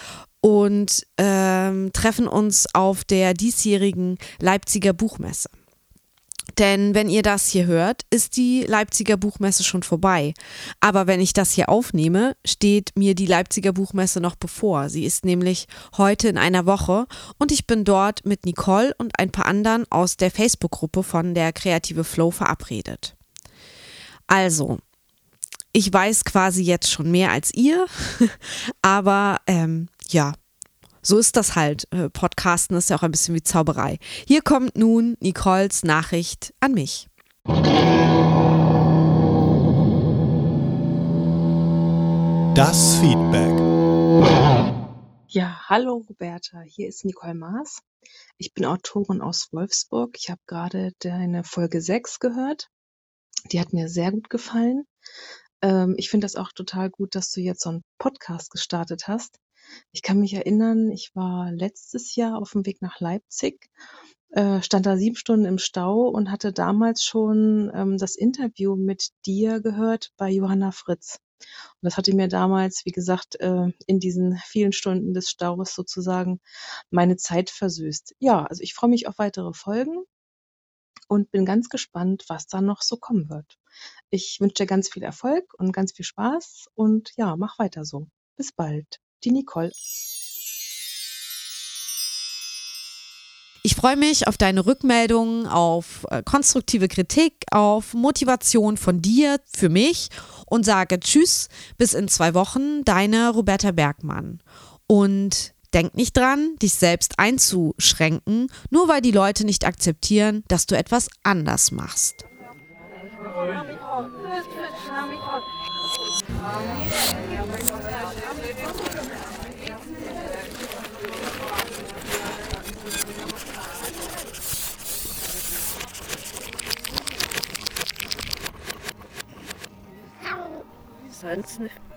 und ähm, treffen uns auf der diesjährigen Leipziger Buchmesse. Denn wenn ihr das hier hört, ist die Leipziger Buchmesse schon vorbei. Aber wenn ich das hier aufnehme, steht mir die Leipziger Buchmesse noch bevor. Sie ist nämlich heute in einer Woche und ich bin dort mit Nicole und ein paar anderen aus der Facebook-Gruppe von der Kreative Flow verabredet. Also, ich weiß quasi jetzt schon mehr als ihr, [LAUGHS] aber ähm, ja, so ist das halt. Äh, Podcasten ist ja auch ein bisschen wie Zauberei. Hier kommt nun Nicoles Nachricht an mich. Das Feedback. Ja, hallo Roberta, hier ist Nicole Maas. Ich bin Autorin aus Wolfsburg. Ich habe gerade deine Folge 6 gehört. Die hat mir sehr gut gefallen. Ähm, ich finde das auch total gut, dass du jetzt so einen Podcast gestartet hast. Ich kann mich erinnern, ich war letztes Jahr auf dem Weg nach Leipzig, äh, stand da sieben Stunden im Stau und hatte damals schon ähm, das Interview mit dir gehört bei Johanna Fritz. Und das hatte mir damals, wie gesagt, äh, in diesen vielen Stunden des Staus sozusagen meine Zeit versüßt. Ja, also ich freue mich auf weitere Folgen und bin ganz gespannt, was da noch so kommen wird. Ich wünsche dir ganz viel Erfolg und ganz viel Spaß und ja, mach weiter so. Bis bald die Nicole. Ich freue mich auf deine Rückmeldungen, auf äh, konstruktive Kritik, auf Motivation von dir für mich und sage Tschüss, bis in zwei Wochen, deine Roberta Bergmann. Und denk nicht dran, dich selbst einzuschränken, nur weil die Leute nicht akzeptieren, dass du etwas anders machst. Sonst nicht.